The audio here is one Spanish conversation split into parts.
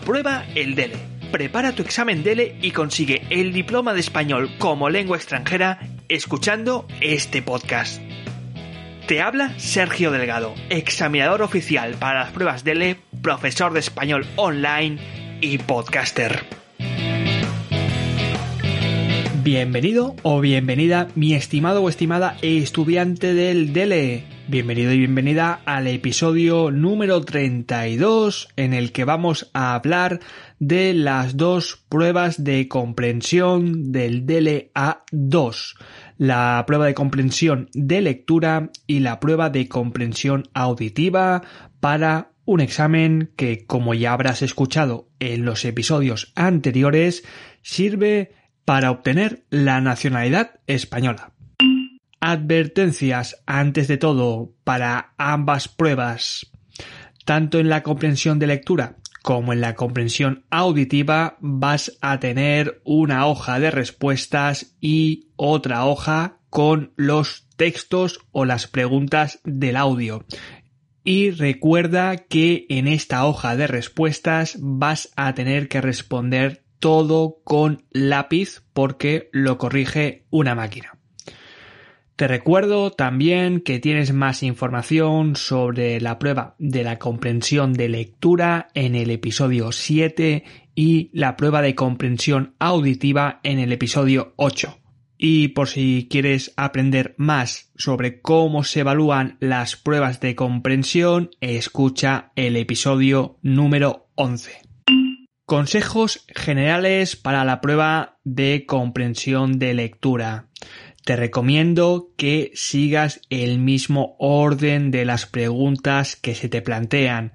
Aprueba el DELE. Prepara tu examen DELE y consigue el diploma de español como lengua extranjera escuchando este podcast. Te habla Sergio Delgado, examinador oficial para las pruebas DELE, profesor de español online y podcaster. Bienvenido o bienvenida, mi estimado o estimada estudiante del DELE Bienvenido y bienvenida al episodio número 32 en el que vamos a hablar de las dos pruebas de comprensión del DLA2, la prueba de comprensión de lectura y la prueba de comprensión auditiva para un examen que, como ya habrás escuchado en los episodios anteriores, sirve para obtener la nacionalidad española. Advertencias antes de todo para ambas pruebas. Tanto en la comprensión de lectura como en la comprensión auditiva vas a tener una hoja de respuestas y otra hoja con los textos o las preguntas del audio. Y recuerda que en esta hoja de respuestas vas a tener que responder todo con lápiz porque lo corrige una máquina. Te recuerdo también que tienes más información sobre la prueba de la comprensión de lectura en el episodio 7 y la prueba de comprensión auditiva en el episodio 8. Y por si quieres aprender más sobre cómo se evalúan las pruebas de comprensión, escucha el episodio número 11. Consejos generales para la prueba de comprensión de lectura te recomiendo que sigas el mismo orden de las preguntas que se te plantean.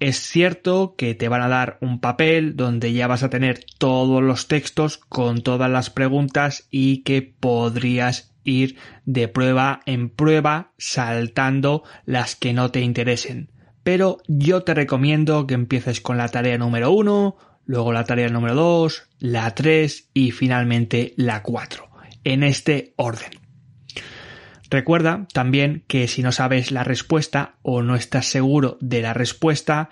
Es cierto que te van a dar un papel donde ya vas a tener todos los textos con todas las preguntas y que podrías ir de prueba en prueba saltando las que no te interesen. Pero yo te recomiendo que empieces con la tarea número 1, luego la tarea número 2, la 3 y finalmente la 4 en este orden. Recuerda también que si no sabes la respuesta o no estás seguro de la respuesta,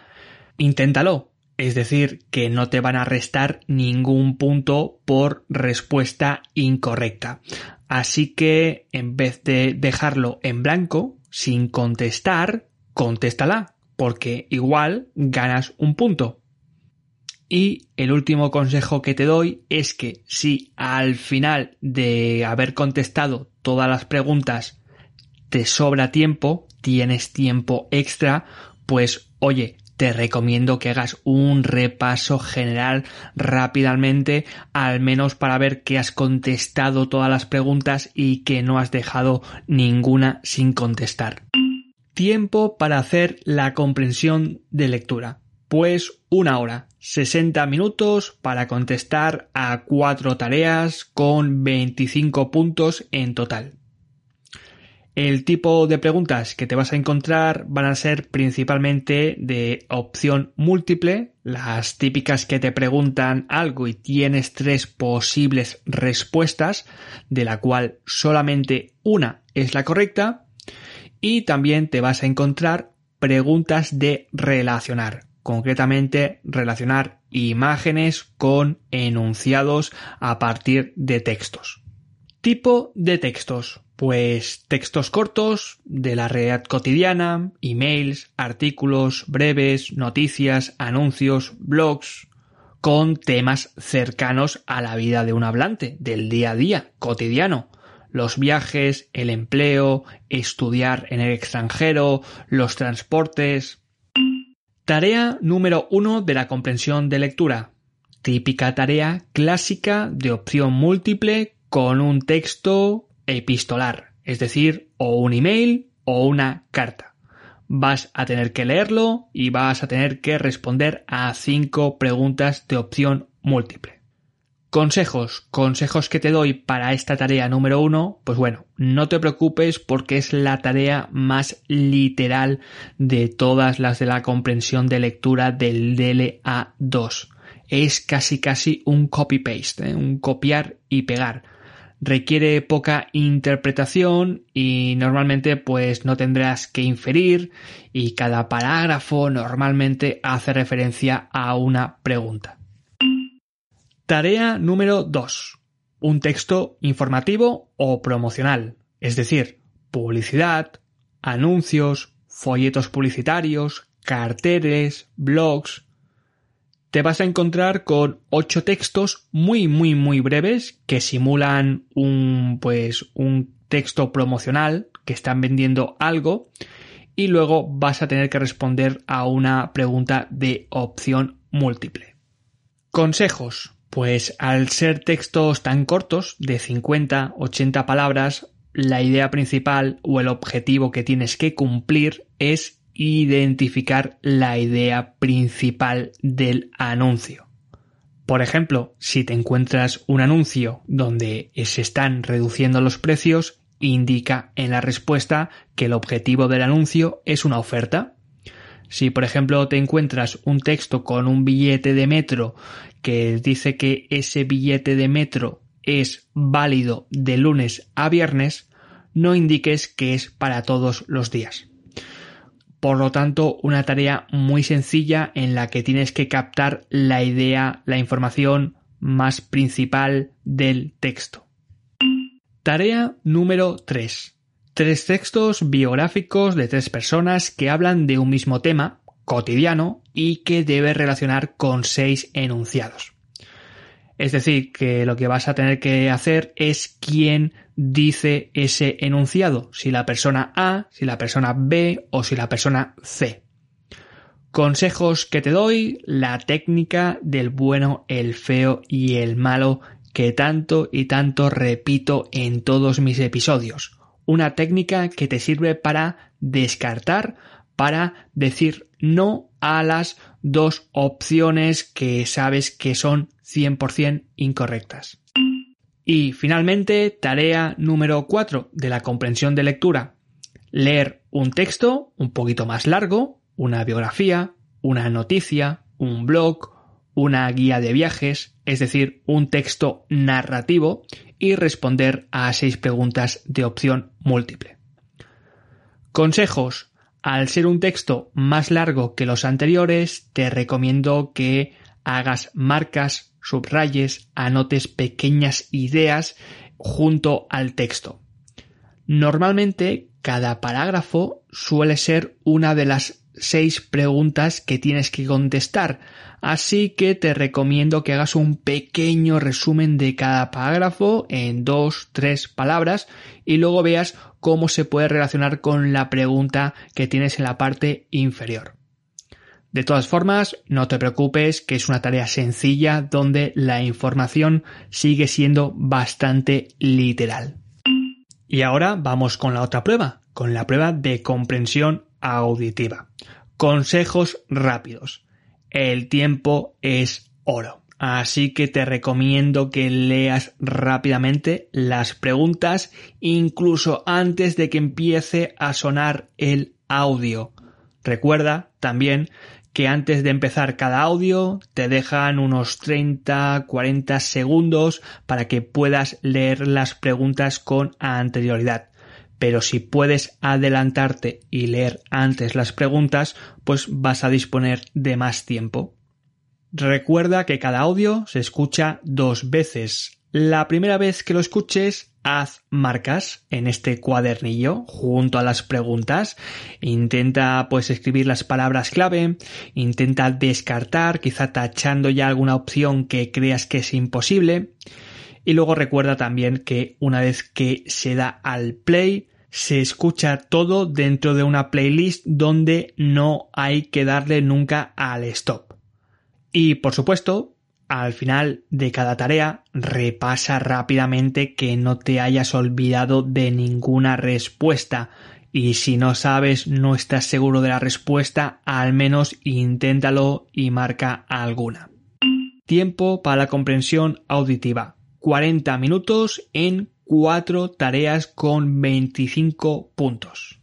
inténtalo. Es decir, que no te van a restar ningún punto por respuesta incorrecta. Así que en vez de dejarlo en blanco, sin contestar, contéstala, porque igual ganas un punto. Y el último consejo que te doy es que si al final de haber contestado todas las preguntas te sobra tiempo, tienes tiempo extra, pues oye, te recomiendo que hagas un repaso general rápidamente, al menos para ver que has contestado todas las preguntas y que no has dejado ninguna sin contestar. Tiempo para hacer la comprensión de lectura. Pues una hora, 60 minutos para contestar a cuatro tareas con 25 puntos en total. El tipo de preguntas que te vas a encontrar van a ser principalmente de opción múltiple, las típicas que te preguntan algo y tienes tres posibles respuestas, de la cual solamente una es la correcta, y también te vas a encontrar preguntas de relacionar, concretamente relacionar imágenes con enunciados a partir de textos. Tipo de textos. Pues textos cortos de la realidad cotidiana, emails, artículos breves, noticias, anuncios, blogs, con temas cercanos a la vida de un hablante, del día a día, cotidiano. Los viajes, el empleo, estudiar en el extranjero, los transportes, Tarea número uno de la comprensión de lectura. Típica tarea clásica de opción múltiple con un texto epistolar, es decir, o un email o una carta. vas a tener que leerlo y vas a tener que responder a cinco preguntas de opción múltiple. Consejos, consejos que te doy para esta tarea número uno, pues bueno, no te preocupes porque es la tarea más literal de todas las de la comprensión de lectura del DLA2. Es casi casi un copy-paste, ¿eh? un copiar y pegar. Requiere poca interpretación y normalmente pues no tendrás que inferir y cada parágrafo normalmente hace referencia a una pregunta. Tarea número 2. Un texto informativo o promocional, es decir, publicidad, anuncios, folletos publicitarios, carteles, blogs. Te vas a encontrar con ocho textos muy muy muy breves que simulan un pues un texto promocional que están vendiendo algo y luego vas a tener que responder a una pregunta de opción múltiple. Consejos. Pues al ser textos tan cortos, de 50, 80 palabras, la idea principal o el objetivo que tienes que cumplir es identificar la idea principal del anuncio. Por ejemplo, si te encuentras un anuncio donde se están reduciendo los precios, indica en la respuesta que el objetivo del anuncio es una oferta si, por ejemplo, te encuentras un texto con un billete de metro que dice que ese billete de metro es válido de lunes a viernes, no indiques que es para todos los días. Por lo tanto, una tarea muy sencilla en la que tienes que captar la idea, la información más principal del texto. Tarea número 3 tres textos biográficos de tres personas que hablan de un mismo tema cotidiano y que debe relacionar con seis enunciados. Es decir, que lo que vas a tener que hacer es quién dice ese enunciado, si la persona A, si la persona B o si la persona C. Consejos que te doy, la técnica del bueno, el feo y el malo que tanto y tanto repito en todos mis episodios una técnica que te sirve para descartar, para decir no a las dos opciones que sabes que son 100% incorrectas. Y finalmente, tarea número 4 de la comprensión de lectura. Leer un texto un poquito más largo, una biografía, una noticia, un blog, una guía de viajes, es decir, un texto narrativo y responder a seis preguntas de opción múltiple. Consejos. Al ser un texto más largo que los anteriores, te recomiendo que hagas marcas, subrayes, anotes pequeñas ideas junto al texto. Normalmente, cada parágrafo suele ser una de las seis preguntas que tienes que contestar, así que te recomiendo que hagas un pequeño resumen de cada parágrafo en dos, tres palabras y luego veas cómo se puede relacionar con la pregunta que tienes en la parte inferior. De todas formas, no te preocupes que es una tarea sencilla donde la información sigue siendo bastante literal. Y ahora vamos con la otra prueba, con la prueba de comprensión auditiva. Consejos rápidos. El tiempo es oro. Así que te recomiendo que leas rápidamente las preguntas incluso antes de que empiece a sonar el audio. Recuerda también que antes de empezar cada audio te dejan unos 30-40 segundos para que puedas leer las preguntas con anterioridad pero si puedes adelantarte y leer antes las preguntas, pues vas a disponer de más tiempo. Recuerda que cada audio se escucha dos veces. La primera vez que lo escuches, haz marcas en este cuadernillo junto a las preguntas. Intenta pues escribir las palabras clave, intenta descartar, quizá tachando ya alguna opción que creas que es imposible. Y luego recuerda también que una vez que se da al play, se escucha todo dentro de una playlist donde no hay que darle nunca al stop. Y por supuesto, al final de cada tarea, repasa rápidamente que no te hayas olvidado de ninguna respuesta y si no sabes, no estás seguro de la respuesta, al menos inténtalo y marca alguna. Tiempo para la comprensión auditiva. 40 minutos en 4 tareas con 25 puntos.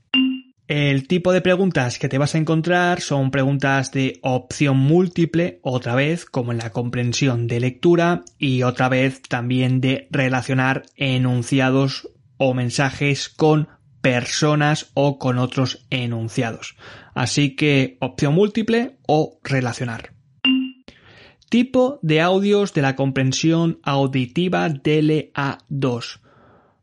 El tipo de preguntas que te vas a encontrar son preguntas de opción múltiple, otra vez como en la comprensión de lectura y otra vez también de relacionar enunciados o mensajes con personas o con otros enunciados. Así que opción múltiple o relacionar. Tipo de audios de la comprensión auditiva DLA2.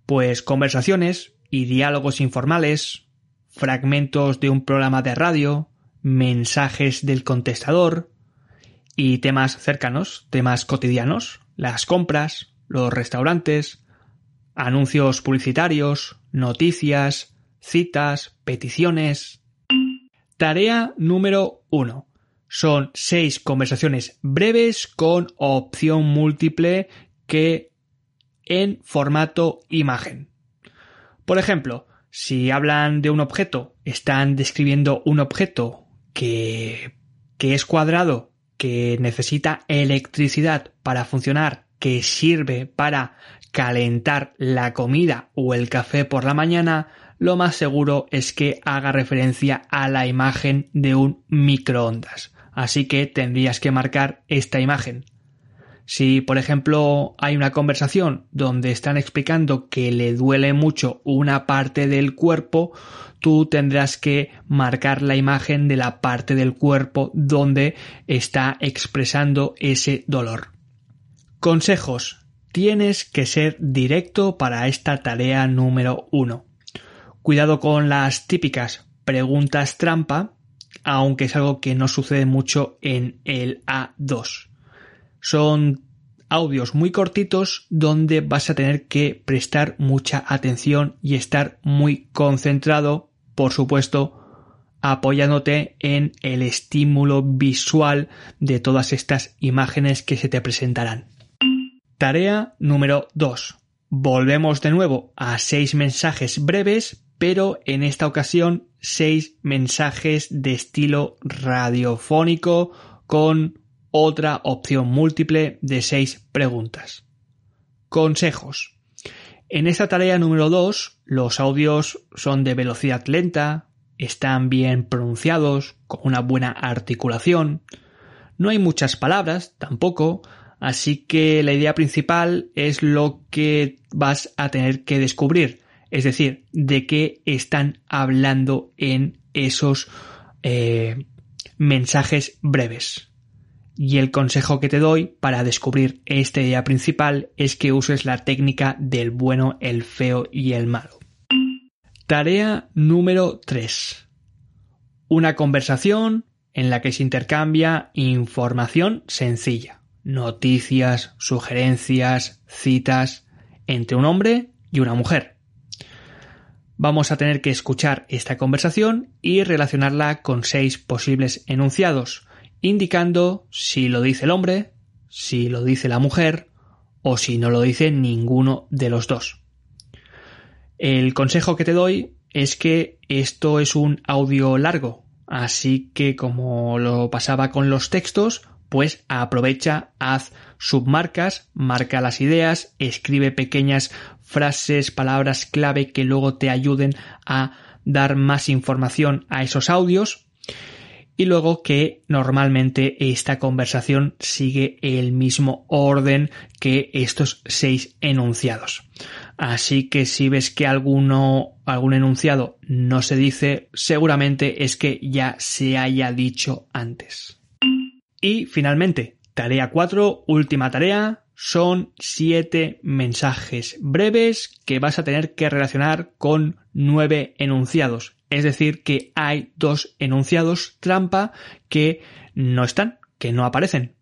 Pues conversaciones y diálogos informales, fragmentos de un programa de radio, mensajes del contestador y temas cercanos, temas cotidianos, las compras, los restaurantes, anuncios publicitarios, noticias, citas, peticiones. Tarea número 1. Son seis conversaciones breves con opción múltiple que en formato imagen. Por ejemplo, si hablan de un objeto, están describiendo un objeto que, que es cuadrado, que necesita electricidad para funcionar, que sirve para calentar la comida o el café por la mañana, lo más seguro es que haga referencia a la imagen de un microondas. Así que tendrías que marcar esta imagen. Si, por ejemplo, hay una conversación donde están explicando que le duele mucho una parte del cuerpo, tú tendrás que marcar la imagen de la parte del cuerpo donde está expresando ese dolor. Consejos tienes que ser directo para esta tarea número uno. Cuidado con las típicas preguntas trampa, aunque es algo que no sucede mucho en el A2. Son audios muy cortitos donde vas a tener que prestar mucha atención y estar muy concentrado, por supuesto, apoyándote en el estímulo visual de todas estas imágenes que se te presentarán. Tarea número 2. Volvemos de nuevo a seis mensajes breves, pero en esta ocasión seis mensajes de estilo radiofónico con otra opción múltiple de seis preguntas. Consejos. En esta tarea número 2, los audios son de velocidad lenta, están bien pronunciados, con una buena articulación, no hay muchas palabras tampoco, Así que la idea principal es lo que vas a tener que descubrir, es decir, de qué están hablando en esos eh, mensajes breves. Y el consejo que te doy para descubrir esta idea principal es que uses la técnica del bueno, el feo y el malo. Tarea número 3. Una conversación en la que se intercambia información sencilla noticias, sugerencias, citas entre un hombre y una mujer. Vamos a tener que escuchar esta conversación y relacionarla con seis posibles enunciados, indicando si lo dice el hombre, si lo dice la mujer o si no lo dice ninguno de los dos. El consejo que te doy es que esto es un audio largo, así que como lo pasaba con los textos, pues aprovecha, haz submarcas, marca las ideas, escribe pequeñas frases, palabras clave que luego te ayuden a dar más información a esos audios y luego que normalmente esta conversación sigue el mismo orden que estos seis enunciados. Así que si ves que alguno, algún enunciado no se dice, seguramente es que ya se haya dicho antes. Y finalmente, tarea 4, última tarea, son siete mensajes breves que vas a tener que relacionar con nueve enunciados. Es decir, que hay dos enunciados trampa que no están, que no aparecen.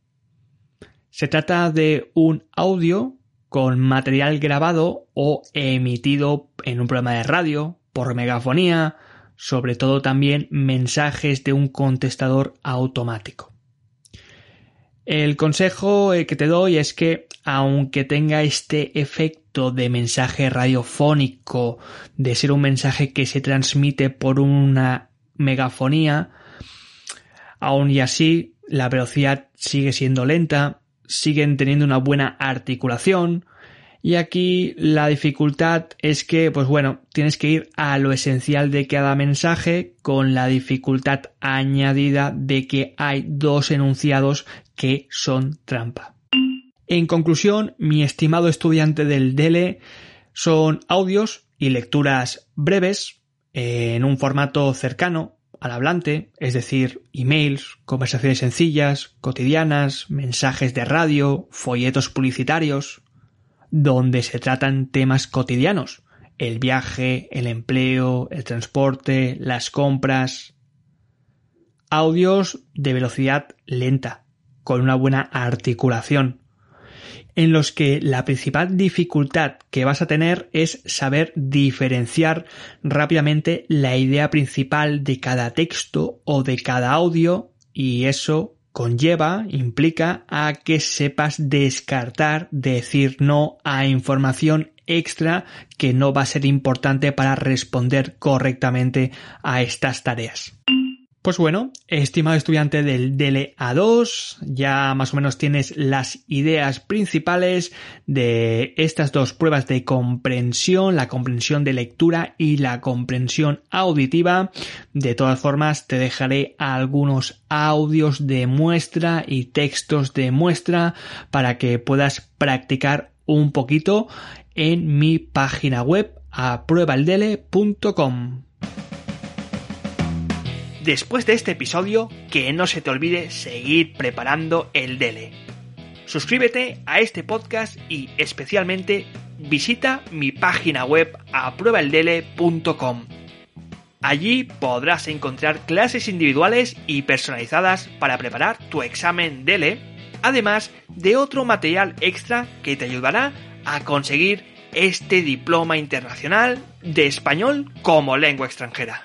Se trata de un audio con material grabado o emitido en un programa de radio, por megafonía, sobre todo también mensajes de un contestador automático. El consejo eh, que te doy es que aunque tenga este efecto de mensaje radiofónico, de ser un mensaje que se transmite por una megafonía, aún y así la velocidad sigue siendo lenta, siguen teniendo una buena articulación, y aquí la dificultad es que, pues bueno, tienes que ir a lo esencial de cada mensaje con la dificultad añadida de que hay dos enunciados que son trampa. En conclusión, mi estimado estudiante del DELE, son audios y lecturas breves en un formato cercano al hablante, es decir, emails, conversaciones sencillas, cotidianas, mensajes de radio, folletos publicitarios, donde se tratan temas cotidianos, el viaje, el empleo, el transporte, las compras. Audios de velocidad lenta, con una buena articulación, en los que la principal dificultad que vas a tener es saber diferenciar rápidamente la idea principal de cada texto o de cada audio y eso conlleva, implica a que sepas descartar, decir no a información extra que no va a ser importante para responder correctamente a estas tareas. Pues bueno, estimado estudiante del DLA2, ya más o menos tienes las ideas principales de estas dos pruebas de comprensión, la comprensión de lectura y la comprensión auditiva. De todas formas, te dejaré algunos audios de muestra y textos de muestra para que puedas practicar un poquito en mi página web a pruebaldele.com. Después de este episodio, que no se te olvide seguir preparando el DELE. Suscríbete a este podcast y especialmente visita mi página web apruebaeldele.com. Allí podrás encontrar clases individuales y personalizadas para preparar tu examen DELE, además de otro material extra que te ayudará a conseguir este diploma internacional de español como lengua extranjera.